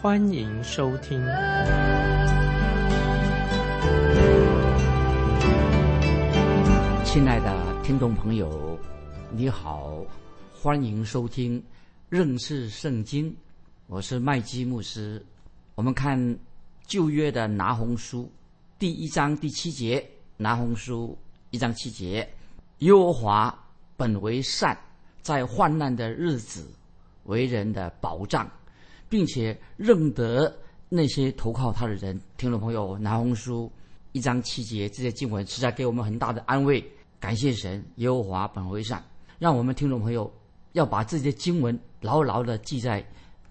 欢迎收听。亲爱的听众朋友，你好，欢迎收听。认识圣经，我是麦基牧师。我们看旧约的拿红书第一章第七节，拿红书一章七节，耶和华本为善，在患难的日子为人的保障，并且认得那些投靠他的人。听众朋友，拿红书一章七节这些经文实在给我们很大的安慰。感谢神，耶和华本为善，让我们听众朋友。要把这些经文牢牢的记在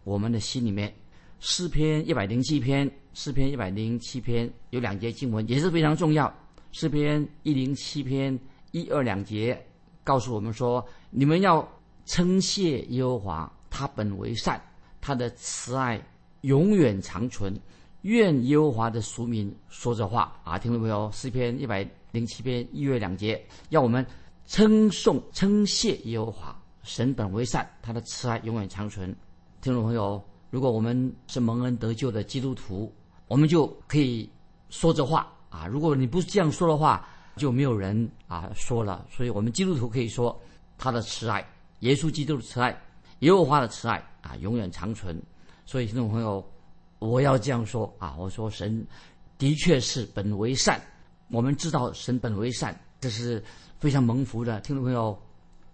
我们的心里面。诗篇一百零七篇，诗篇一百零七篇有两节经文也是非常重要。诗篇一零七篇一二两节告诉我们说：你们要称谢耶和华，他本为善，他的慈爱永远长存。愿耶和华的俗民说这话啊！听到没有？诗篇一百零七篇一月两节要我们称颂、称谢耶和华。神本为善，他的慈爱永远长存。听众朋友，如果我们是蒙恩得救的基督徒，我们就可以说这话啊。如果你不这样说的话，就没有人啊说了。所以我们基督徒可以说他的慈爱，耶稣基督的慈爱，耶和华的慈爱啊，永远长存。所以听众朋友，我要这样说啊，我说神的确是本为善，我们知道神本为善，这是非常蒙福的。听众朋友。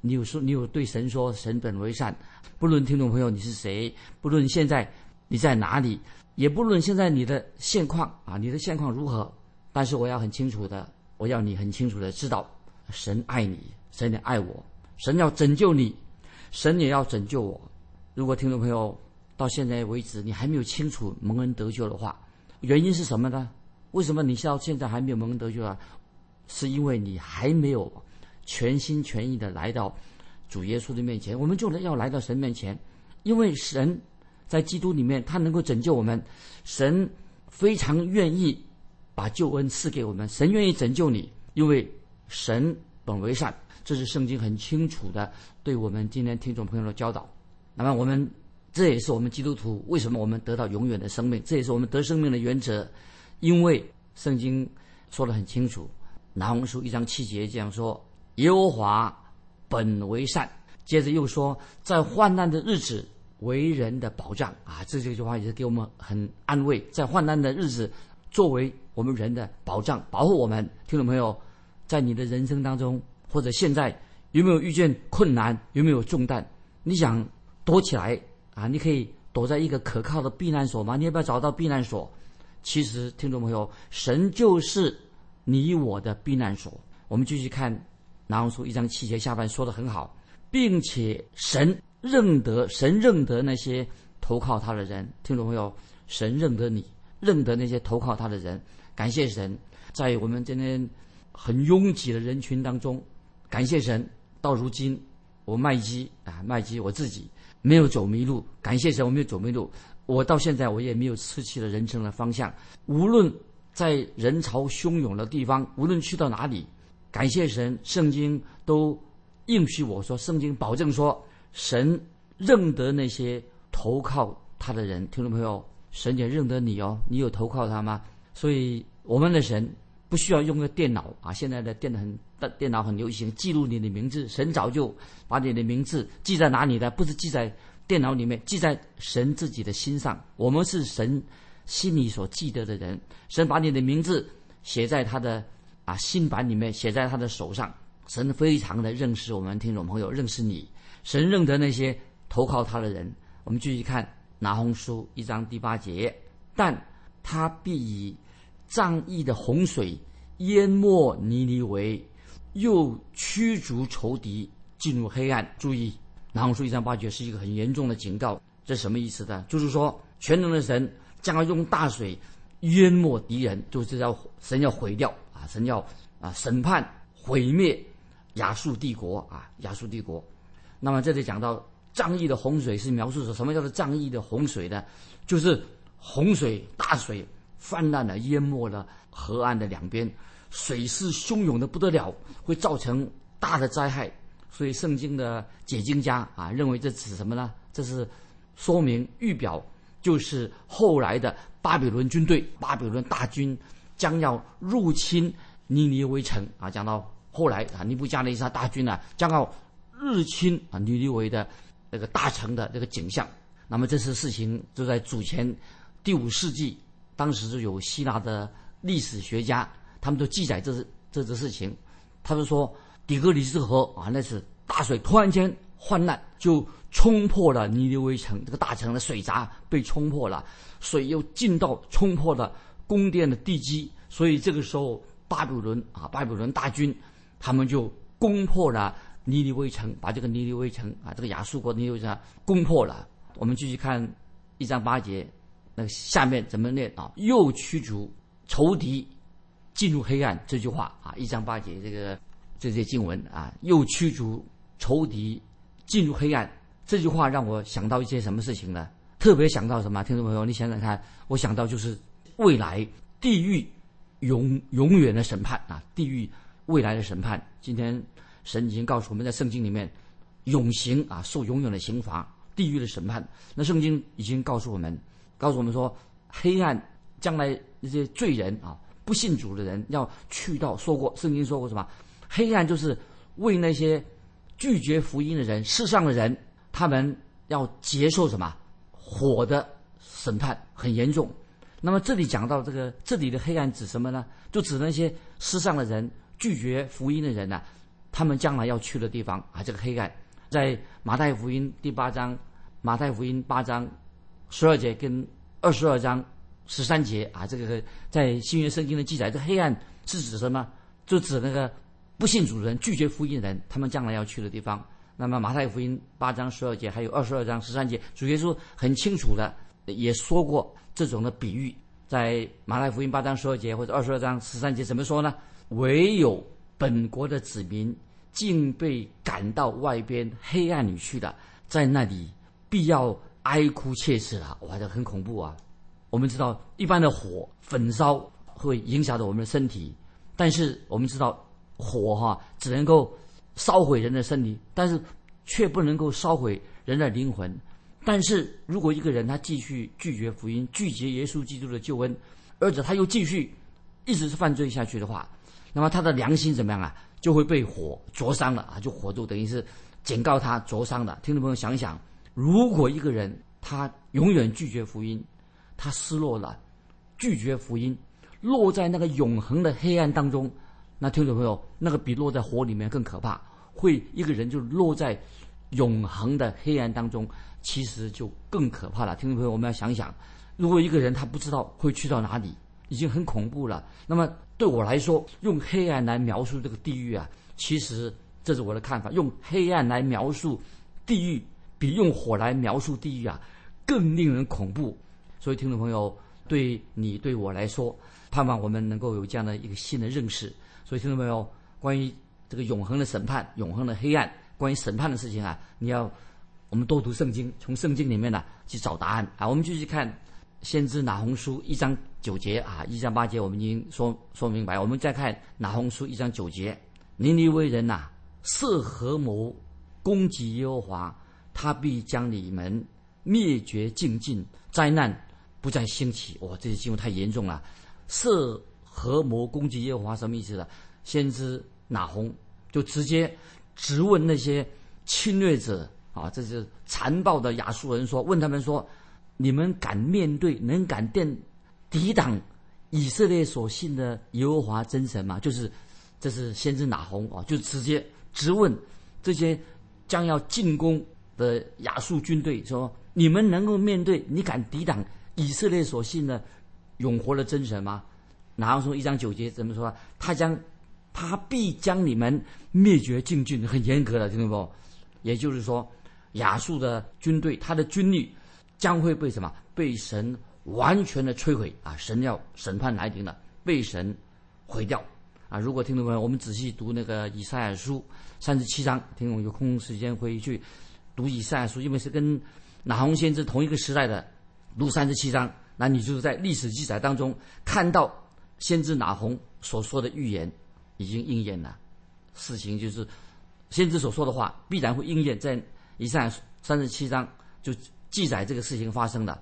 你有说，你有对神说，神本为善。不论听众朋友你是谁，不论现在你在哪里，也不论现在你的现况啊，你的现况如何，但是我要很清楚的，我要你很清楚的知道，神爱你，神也爱我，神要拯救你，神也要拯救我。如果听众朋友到现在为止你还没有清楚蒙恩得救的话，原因是什么呢？为什么你到现在还没有蒙恩得救啊？是因为你还没有。全心全意的来到主耶稣的面前，我们就要来到神面前，因为神在基督里面，他能够拯救我们。神非常愿意把救恩赐给我们，神愿意拯救你，因为神本为善，这是圣经很清楚的对我们今天听众朋友的教导。那么我们这也是我们基督徒为什么我们得到永远的生命，这也是我们得生命的原则，因为圣经说得很清楚，拿红书一章七节这样说。耶和华本为善，接着又说，在患难的日子为人的保障啊！这这句话也是给我们很安慰，在患难的日子作为我们人的保障，保护我们。听众朋友，在你的人生当中，或者现在有没有遇见困难？有没有重担？你想躲起来啊？你可以躲在一个可靠的避难所吗？你要不要找到避难所？其实，听众朋友，神就是你我的避难所。我们继续看。拿红书一章七节下半说的很好，并且神认得神认得那些投靠他的人，听众朋友，神认得你，认得那些投靠他的人，感谢神，在我们今天很拥挤的人群当中，感谢神，到如今我麦基啊麦基我自己没有走迷路，感谢神我没有走迷路，我到现在我也没有失去了人生的方向，无论在人潮汹涌的地方，无论去到哪里。感谢神，圣经都应许我说，圣经保证说，神认得那些投靠他的人。听众朋友，神也认得你哦，你有投靠他吗？所以我们的神不需要用个电脑啊，现在的电脑很电脑很流行，记录你的名字。神早就把你的名字记在哪里的？不是记在电脑里面，记在神自己的心上。我们是神心里所记得的人，神把你的名字写在他的。啊，新版里面写在他的手上，神非常的认识我们听众朋友，认识你，神认得那些投靠他的人。我们继续看拿红书一章第八节，但他必以仗义的洪水淹没尼尼维，又驱逐仇敌进入黑暗。注意，拿红书一章八节是一个很严重的警告，这什么意思呢？就是说，全能的神将要用大水淹没敌人，就是要神要毁掉啊，神要啊审判毁灭亚述帝国啊，亚述帝国。那么这里讲到仗义的洪水是描述说什么叫做仗义的洪水呢？就是洪水大水泛滥了，淹没了河岸的两边，水势汹涌的不得了，会造成大的灾害。所以圣经的解经家啊认为这指什么呢？这是说明预表，就是后来的巴比伦军队、巴比伦大军将要入侵尼尼微城啊。讲到后来啊，尼布加尼撒大军呢将要入侵啊尼尼微的那个大城的这个景象。那么这次事情就在主前第五世纪，当时就有希腊的历史学家，他们都记载这这这事情，他们说。底格里斯河啊，那是大水突然间泛滥，就冲破了尼尼微城这个大城的水闸被冲破了，水又进到冲破了宫殿的地基，所以这个时候巴比伦啊，巴比伦大军他们就攻破了尼尼微城，把这个尼尼微城啊，这个亚述国尼尼微城攻破了。我们继续看一章八节，那下面怎么念啊？又驱逐仇敌进入黑暗这句话啊，一章八节这个。这些经文啊，又驱逐仇敌进入黑暗，这句话让我想到一些什么事情呢？特别想到什么？听众朋友，你想想看，我想到就是未来地狱永永远的审判啊，地狱未来的审判。今天神已经告诉我们在圣经里面，永刑啊，受永远的刑罚，地狱的审判。那圣经已经告诉我们，告诉我们说，黑暗将来那些罪人啊，不信主的人要去到，说过圣经说过什么？黑暗就是为那些拒绝福音的人，世上的人，他们要接受什么火的审判，很严重。那么这里讲到这个，这里的黑暗指什么呢？就指那些世上的人，拒绝福音的人呢？他们将来要去的地方啊，这个黑暗，在马太福音第八章，马太福音八章十二节跟二十二章十三节啊，这个在新约圣经的记载，这黑暗是指什么？就指那个。不信主人、拒绝福音的人，他们将来要去的地方。那么马太福音八章十二节，还有二十二章十三节，主耶稣很清楚的也说过这种的比喻。在马太福音八章十二节或者二十二章十三节怎么说呢？唯有本国的子民竟被赶到外边黑暗里去的，在那里必要哀哭切齿啊。哇，这很恐怖啊！我们知道一般的火焚烧会影响到我们的身体，但是我们知道。火哈只能够烧毁人的身体，但是却不能够烧毁人的灵魂。但是如果一个人他继续拒绝福音，拒绝耶稣基督的救恩，而且他又继续一直是犯罪下去的话，那么他的良心怎么样啊？就会被火灼伤了啊！就火就等于是警告他灼伤的。听众朋友想想，如果一个人他永远拒绝福音，他失落了，拒绝福音，落在那个永恒的黑暗当中。那听众朋友，那个比落在火里面更可怕，会一个人就落在永恒的黑暗当中，其实就更可怕了。听众朋友，我们要想想，如果一个人他不知道会去到哪里，已经很恐怖了。那么对我来说，用黑暗来描述这个地狱啊，其实这是我的看法。用黑暗来描述地狱，比用火来描述地狱啊，更令人恐怖。所以，听众朋友，对你对我来说，盼望我们能够有这样的一个新的认识。所以听众朋友？关于这个永恒的审判、永恒的黑暗，关于审判的事情啊，你要我们多读圣经，从圣经里面呢去找答案啊。我们继续看先知拿红书一章九节啊，一章八节我们已经说说明白。我们再看拿红书一章九节：尼尼微人呐，设合谋攻击耶和华，他必将你们灭绝尽尽，灾难不再兴起。哇，这些经文太严重了，设。合谋攻击耶和华什么意思呢？先知拿红就直接直问那些侵略者啊，这是残暴的亚述人说，问他们说：你们敢面对，能敢电抵挡以色列所信的耶和华真神吗？就是这是先知拿红啊，就直接直问这些将要进攻的亚述军队说：你们能够面对，你敢抵挡以色列所信的永活的真神吗？然后说一章九节怎么说？他将，他必将你们灭绝尽尽，很严格的，听懂不？也就是说，亚述的军队，他的军力将会被什么？被神完全的摧毁啊！神要审判来临了，被神毁掉啊！如果听众朋友，我们仔细读那个以赛亚书三十七章，听懂有空时间回去读以赛亚书，因为是跟拿红先知同一个时代的，读三十七章，那你就是在历史记载当中看到先知拿红所说的预言已经应验了，事情就是先知所说的话必然会应验，在以赛亚三十七章就记载这个事情发生的。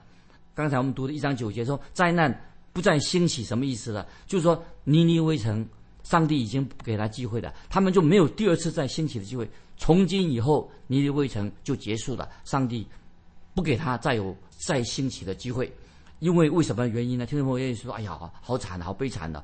刚才我们读的一章九节说灾难不再兴起，什么意思呢？就是说尼尼微城，上帝已经给他机会了，他们就没有第二次再兴起的机会。从今以后，尼尼微城就结束了，上帝不给他再有再兴起的机会。因为为什么原因呢？听众朋友愿意说：“哎呀，好惨，好悲惨的！”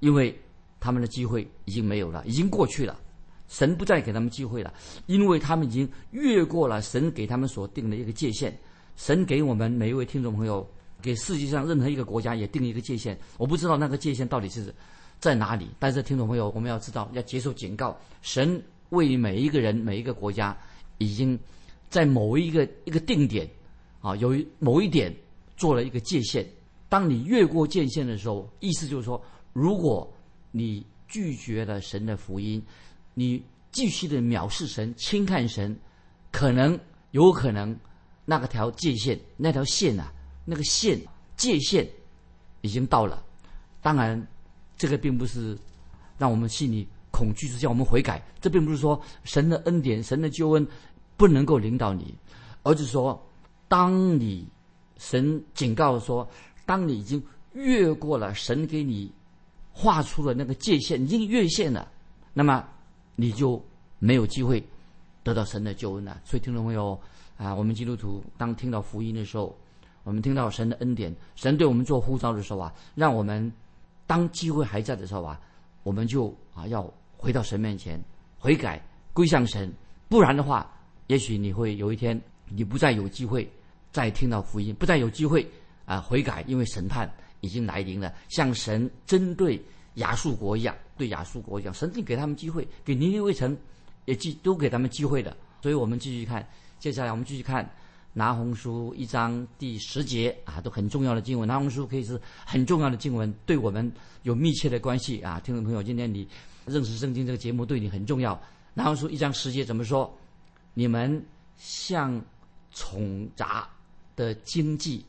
因为他们的机会已经没有了，已经过去了，神不再给他们机会了，因为他们已经越过了神给他们所定的一个界限。神给我们每一位听众朋友，给世界上任何一个国家也定一个界限。我不知道那个界限到底是在哪里，但是听众朋友，我们要知道，要接受警告。神为每一个人、每一个国家，已经在某一个一个定点，啊，有某一点做了一个界限。当你越过界限的时候，意思就是说，如果你拒绝了神的福音，你继续的藐视神、轻看神，可能有可能。那个条界限，那条线呐，那个线界限已经到了。当然，这个并不是让我们心里恐惧，是叫我们悔改。这并不是说神的恩典、神的救恩不能够领导你，而是说，当你神警告说，当你已经越过了神给你画出的那个界限，已经越线了，那么你就没有机会得到神的救恩了。所以，听众朋友。啊，我们基督徒当听到福音的时候，我们听到神的恩典，神对我们做呼召的时候啊，让我们当机会还在的时候啊，我们就啊要回到神面前悔改归向神，不然的话，也许你会有一天你不再有机会再听到福音，不再有机会啊悔改，因为审判已经来临了，像神针对亚述国一样，对亚述国一样，神定给他们机会，给尼尼微城也记都给他们机会的，所以我们继续看。接下来我们继续看拿红书一章第十节啊，都很重要的经文。拿红书可以是很重要的经文，对我们有密切的关系啊。听众朋友，今天你认识圣经这个节目对你很重要。拿红书一章十节怎么说？你们像宠杂的经济，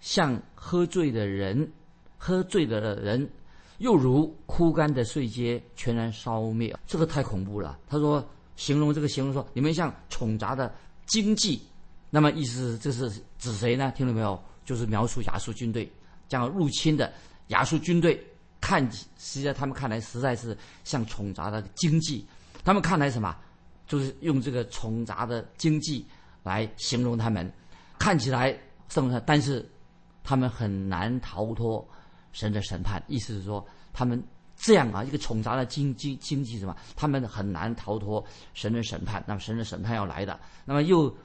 像喝醉的人，喝醉的人，又如枯干的碎秸，全然烧灭。这个太恐怖了。他说，形容这个形容说，你们像宠杂的。经济，那么意思这是指谁呢？听到没有？就是描述亚述军队将要入侵的亚述军队，看实际上他们看来实在是像宠杂的经济，他们看来什么？就是用这个宠杂的经济来形容他们，看起来胜利，但是他们很难逃脱神的审判。意思是说，他们这样啊，一个宠杂的经济经济什么？他们很难逃脱神的审判。那么神的审判要来的。那么又，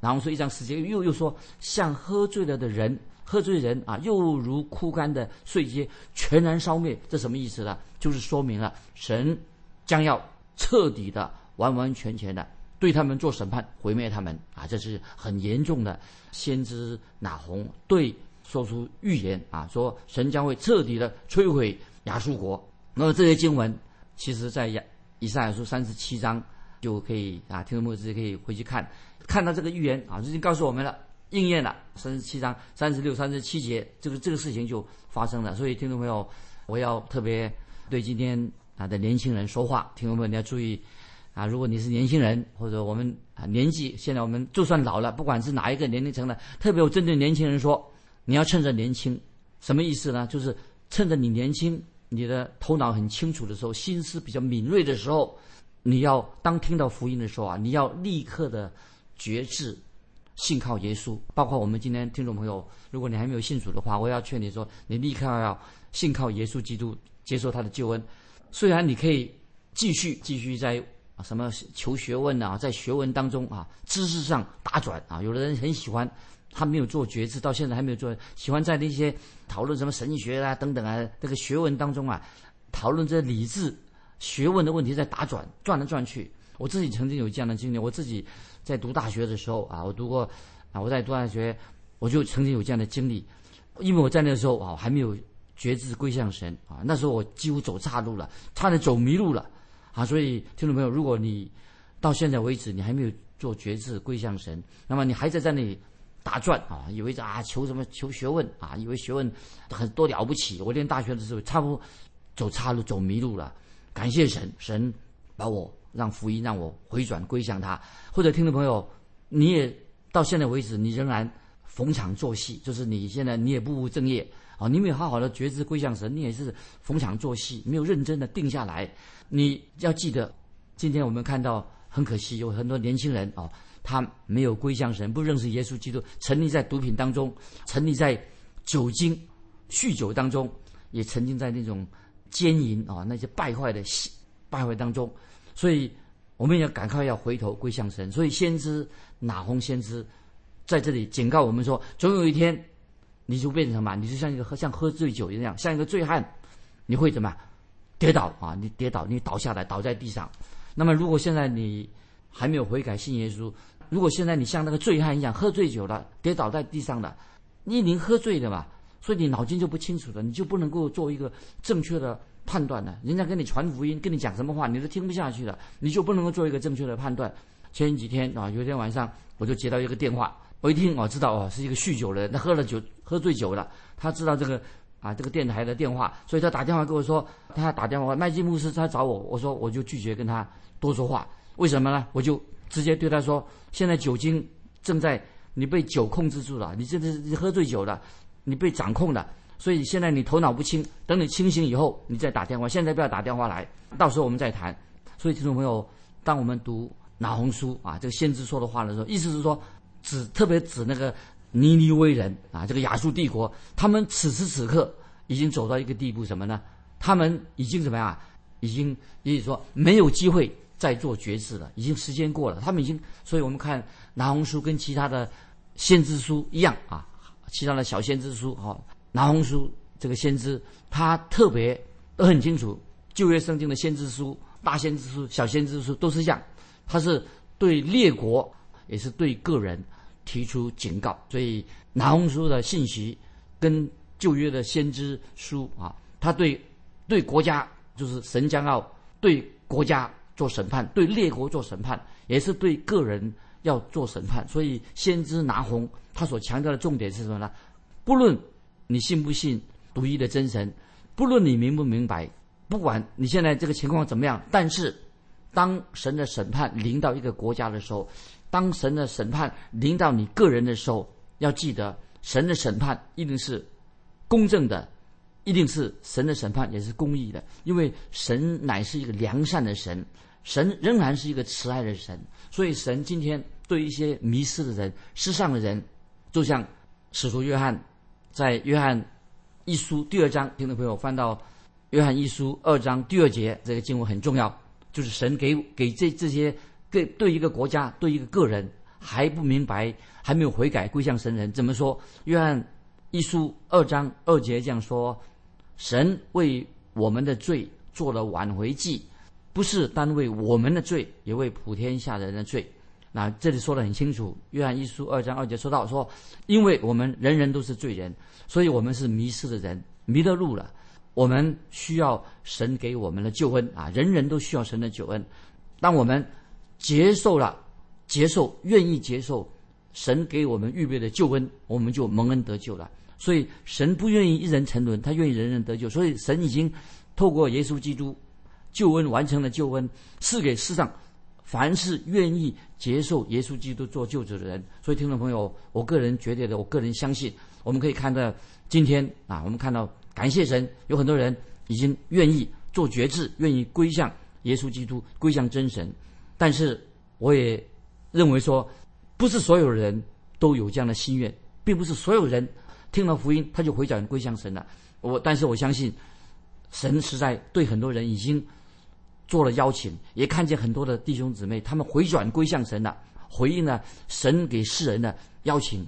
然后说一张时间又又说，像喝醉了的人，喝醉人啊，又如枯干的碎秸，全然烧灭。这什么意思呢？就是说明了神将要彻底的、完完全全的对他们做审判，毁灭他们啊！这是很严重的。先知哪红对说出预言啊，说神将会彻底的摧毁亚述国。那么这些经文，其实在亚以赛亚书三十七章。就可以啊，听众朋友自己可以回去看，看到这个预言啊，已经告诉我们了，应验了。三十七章三十六、三十七节，这个这个事情就发生了。所以听众朋友，我要特别对今天啊的年轻人说话，听众朋友你要注意啊，如果你是年轻人或者我们啊年纪，现在我们就算老了，不管是哪一个年龄层的，特别我针对年轻人说，你要趁着年轻，什么意思呢？就是趁着你年轻，你的头脑很清楚的时候，心思比较敏锐的时候。你要当听到福音的时候啊，你要立刻的觉志，信靠耶稣。包括我们今天听众朋友，如果你还没有信主的话，我要劝你说，你立刻要信靠耶稣基督，接受他的救恩。虽然你可以继续继续在什么求学问啊，在学问当中啊，知识上打转啊。有的人很喜欢，他没有做决志，到现在还没有做，喜欢在那些讨论什么神学啊等等啊这个学问当中啊，讨论这理智。学问的问题在打转，转来转去。我自己曾经有这样的经历。我自己在读大学的时候啊，我读过啊，我在读大学，我就曾经有这样的经历。因为我在那个时候啊还没有觉志归向神啊，那时候我几乎走岔路了，差点走迷路了啊。所以听众朋友，如果你到现在为止你还没有做觉志归向神，那么你还在在那里打转啊，以为啊求什么求学问啊，以为学问很多了不起。我念大学的时候，差不多走岔路走迷路了，感谢神，神把我让福音让我回转归向他。或者听众朋友，你也到现在为止，你仍然。逢场作戏，就是你现在你也不务正业啊，你没有好好的觉知归向神，你也是逢场作戏，没有认真的定下来。你要记得，今天我们看到很可惜，有很多年轻人啊，他没有归向神，不认识耶稣基督，沉溺在毒品当中，沉溺在酒精、酗酒当中，也沉浸在那种奸淫啊那些败坏的败坏当中。所以我们要赶快要回头归向神。所以先知哪红先知。在这里警告我们说，总有一天，你就变成什么？你就像一个喝像喝醉酒一样，像一个醉汉，你会怎么跌倒啊？你跌倒，你倒下来，倒在地上。那么，如果现在你还没有悔改信耶稣，如果现在你像那个醉汉一样喝醉酒了，跌倒在地上了，你已经喝醉了嘛？所以你脑筋就不清楚了，你就不能够做一个正确的判断了。人家跟你传福音，跟你讲什么话，你都听不下去了，你就不能够做一个正确的判断。前几天啊，有一天晚上，我就接到一个电话。我一听，我知道哦，是一个酗酒的人，他喝了酒，喝醉酒了。他知道这个啊，这个电台的电话，所以他打电话跟我说，他打电话，麦基牧师他找我，我说我就拒绝跟他多说话。为什么呢？我就直接对他说，现在酒精正在你被酒控制住了，你这是喝醉酒了，你被掌控了，所以现在你头脑不清，等你清醒以后，你再打电话，现在不要打电话来，到时候我们再谈。所以听众朋友，当我们读拿红书啊，这个先知说的话的时候，意思是说。指特别指那个尼尼微人啊，这个亚述帝国，他们此时此刻已经走到一个地步，什么呢？他们已经怎么样？已经也就说没有机会再做决志了，已经时间过了。他们已经，所以我们看拿红书跟其他的先知书一样啊，其他的小先知书哈，拿红书这个先知他特别都很清楚，旧约圣经的先知书、大先知书、小先知书都是这样，他是对列国。也是对个人提出警告，所以拿红书的信息跟旧约的先知书啊，他对对国家就是神将要对国家做审判，对列国做审判，也是对个人要做审判。所以先知拿红他所强调的重点是什么呢？不论你信不信独一的真神，不论你明不明白，不管你现在这个情况怎么样，但是当神的审判临到一个国家的时候。当神的审判临到你个人的时候，要记得神的审判一定是公正的，一定是神的审判也是公义的，因为神乃是一个良善的神，神仍然是一个慈爱的神，所以神今天对一些迷失的人、失丧的人，就像使徒约翰在约翰一书第二章，听众朋友翻到约翰一书二章第二节，这个经文很重要，就是神给给这这些。对对一个国家，对一个个人还不明白，还没有悔改归向神人，怎么说？约翰一书二章二节这样说：神为我们的罪做了挽回祭，不是单为我们的罪，也为普天下人的罪。那这里说的很清楚。约翰一书二章二节说到说，因为我们人人都是罪人，所以我们是迷失的人，迷了路了。我们需要神给我们的救恩啊！人人都需要神的救恩。当我们接受了，接受，愿意接受神给我们预备的救恩，我们就蒙恩得救了。所以神不愿意一人沉沦，他愿意人人得救。所以神已经透过耶稣基督救恩完成了救恩，赐给世上凡是愿意接受耶稣基督做救主的人。所以听众朋友，我个人觉得的，我个人相信，我们可以看到今天啊，我们看到感谢神，有很多人已经愿意做决志，愿意归向耶稣基督，归向真神。但是，我也认为说，不是所有人都有这样的心愿，并不是所有人听了福音他就回转归向神了。我，但是我相信，神实在对很多人已经做了邀请，也看见很多的弟兄姊妹他们回转归向神了，回应了神给世人的邀请，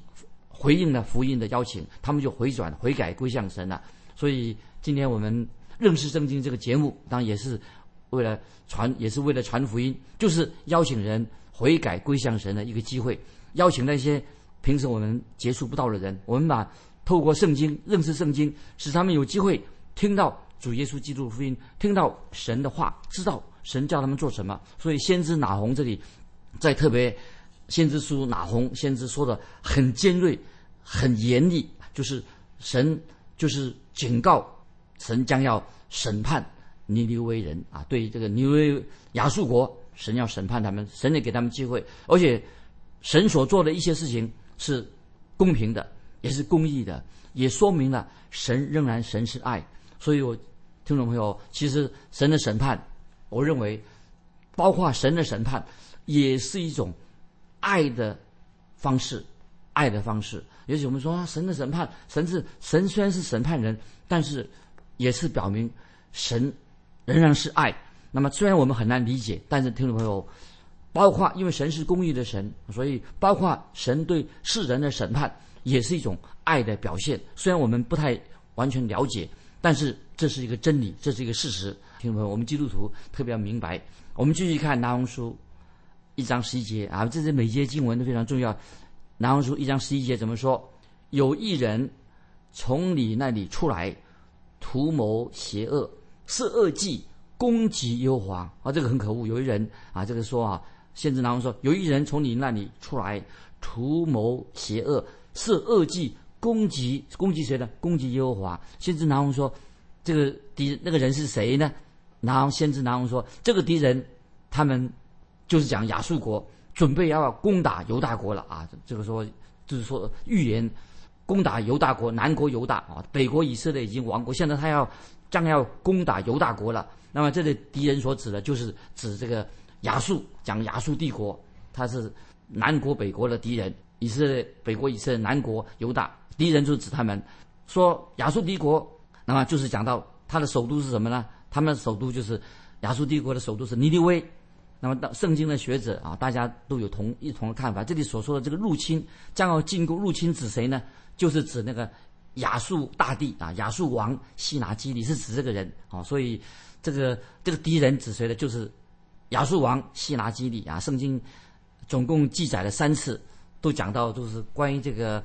回应了福音的邀请，他们就回转悔改归向神了。所以，今天我们认识圣经这个节目，当然也是。为了传，也是为了传福音，就是邀请人悔改归向神的一个机会。邀请那些平时我们接触不到的人，我们把透过圣经认识圣经，使他们有机会听到主耶稣基督的福音，听到神的话，知道神叫他们做什么。所以先知拿红这里，在特别先知书拿红先知说的很尖锐、很严厉，就是神就是警告神将要审判尼尼微人啊，对于这个尼微亚述国，神要审判他们，神也给他们机会，而且神所做的一些事情是公平的。也是公义的，也说明了神仍然神是爱。所以，我听众朋友，其实神的审判，我认为，包括神的审判，也是一种爱的方式，爱的方式。也许我们说啊神的审判，神是神虽然是审判人，但是也是表明神仍然是爱。那么，虽然我们很难理解，但是听众朋友，包括因为神是公义的神，所以包括神对世人的审判。也是一种爱的表现，虽然我们不太完全了解，但是这是一个真理，这是一个事实。听众朋友，我们基督徒特别要明白。我们继续看拿红书一章十一节啊，这是每节经文都非常重要。拿红书一章十一节怎么说？有一人从你那里出来，图谋邪恶，是恶计，攻击幽皇啊，这个很可恶。有一人啊，这个说啊，先知拿红说，有一人从你那里出来，图谋邪恶。是恶计攻击攻击谁呢？攻击耶和华。先知拿红说：“这个敌那个人是谁呢？”然后先知拿红说：“这个敌人，他们就是讲亚述国准备要攻打犹大国了啊！这个说就是说预言攻打犹大国，南国犹大啊，北国以色列已经亡国，现在他要将要攻打犹大国了。那么这里敌人所指的就是指这个亚述，讲亚述帝国，他是南国北国的敌人。”以色列北国以色列南国犹大敌人就指他们，说亚述帝国，那么就是讲到他的首都是什么呢？他们的首都就是亚述帝国的首都是尼尼微。那么到圣经的学者啊，大家都有同一同的看法。这里所说的这个入侵将要进攻，入侵指谁呢？就是指那个亚述大帝啊，亚述王西拿基利是指这个人啊。所以这个这个敌人指谁呢？就是亚述王西拿基利啊。圣经总共记载了三次。都讲到，就是关于这个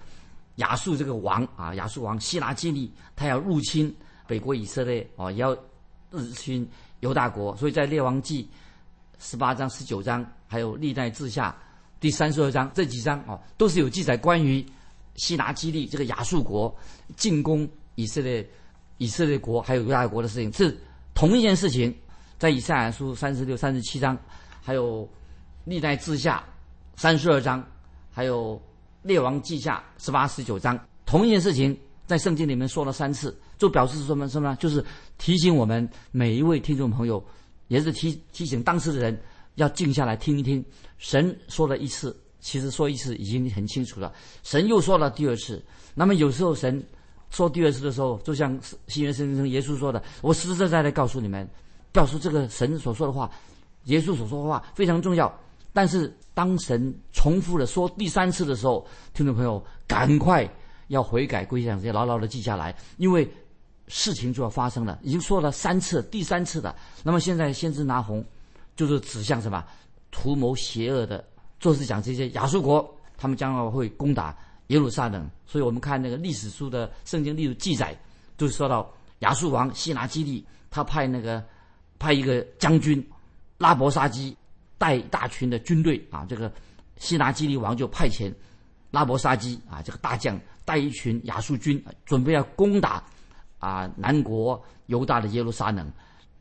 亚述这个王啊，亚述王希拿基利，他要入侵北国以色列啊，也要入侵犹大国。所以在列王记十八章、十九章，还有历代志下第三十二章这几章啊，都是有记载关于希拿基利这个亚述国进攻以色列、以色列国还有犹大国的事情，是同一件事情。在以赛亚书三十六、三十七章，还有历代志下三十二章。还有《列王记下》十八、十九章，同一件事情在圣经里面说了三次，就表示什么什么？就是提醒我们每一位听众朋友，也是提提醒当时的人要静下来听一听。神说了一次，其实说一次已经很清楚了。神又说了第二次。那么有时候神说第二次的时候，就像新约圣经耶稣说的：“我实实在在的告诉你们，告诉这个神所说的话，耶稣所说的话非常重要。”但是当神重复的说第三次的时候，听众朋友赶快要悔改归向，要牢牢的记下来，因为事情就要发生了。已经说了三次，第三次的，那么现在先知拿红，就是指向什么？图谋邪恶的，就是讲这些亚述国，他们将要会攻打耶路撒冷。所以我们看那个历史书的圣经历史记载，就是说到亚述王希拿基利，他派那个派一个将军拉伯沙基。带大群的军队啊，这个希拿基利王就派遣拉伯沙基啊，这个大将带一群亚述军，准备要攻打啊南国犹大的耶路撒冷。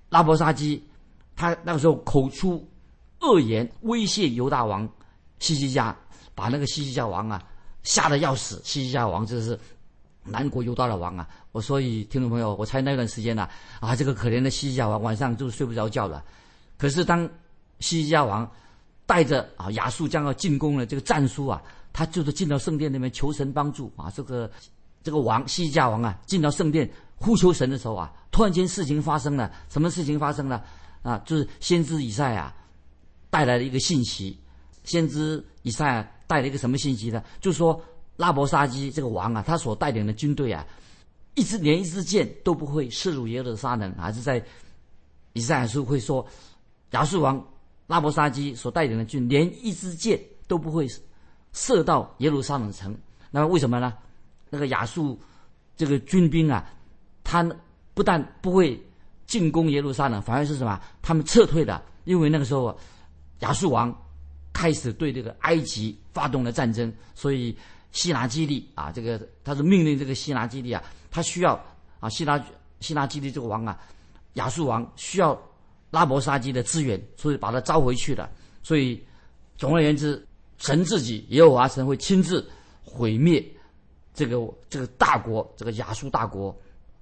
拉伯沙基他那个时候口出恶言，威胁犹大王西西家，把那个西西家王啊吓得要死。西西家王就是南国犹大的王啊。我所以听众朋友，我猜那段时间呢啊，这个可怜的西西家王晚上就睡不着觉了。可是当西西家王带着啊亚述将要进攻的这个战书啊，他就是进到圣殿那边求神帮助啊。这个这个王西西家王啊，进到圣殿呼求神的时候啊，突然间事情发生了，什么事情发生了啊？就是先知以赛亚带来了一个信息。先知以赛亚带了一个什么信息呢？就是说拉伯沙基这个王啊，他所带领的军队啊，一支连一支箭都不会射入耶路撒冷，还是在以赛亚书会说亚述王。拉伯沙基所带领的军连一支箭都不会射到耶路撒冷城，那么为什么呢？那个亚述这个军兵啊，他不但不会进攻耶路撒冷，反而是什么？他们撤退的，因为那个时候亚述王开始对这个埃及发动了战争，所以希拿基地啊，这个他是命令这个希拿基地啊，他需要啊希拿希拿基地这个王啊，亚述王需要拉伯沙基的资源，所以把他招回去了。所以总而言之，神自己耶和华神会亲自毁灭。这个这个大国，这个亚述大国，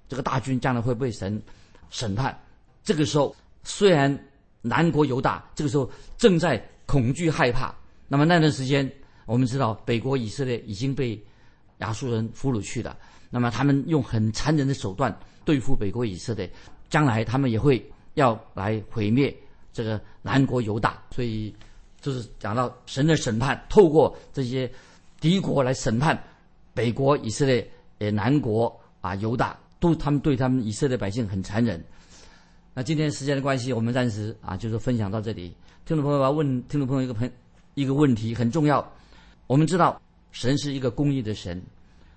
这个大军将来会被神审判。这个时候，虽然南国犹大这个时候正在恐惧害怕，那么那段时间，我们知道北国以色列已经被亚述人俘虏去了。那么他们用很残忍的手段对付北国以色列，将来他们也会要来毁灭这个南国犹大。所以，就是讲到神的审判，透过这些敌国来审判。北国以色列，呃，南国啊，犹大都他们对他们以色列百姓很残忍。那今天时间的关系，我们暂时啊，就是分享到这里。听众朋友要问听众朋友一个朋一个问题很重要。我们知道神是一个公义的神，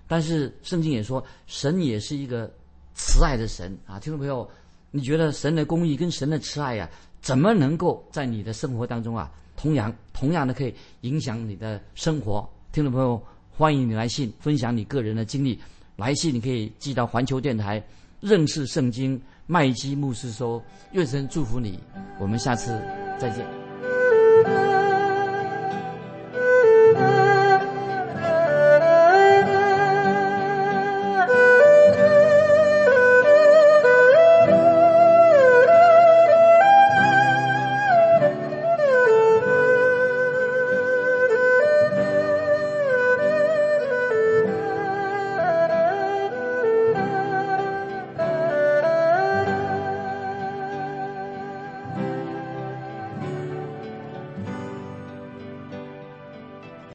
但是圣经也说神也是一个慈爱的神啊。听众朋友，你觉得神的公义跟神的慈爱呀，怎么能够在你的生活当中啊，同样同样的可以影响你的生活？听众朋友。欢迎你来信分享你个人的经历，来信你可以寄到环球电台认识圣经麦基牧师收，愿神祝福你，我们下次再见。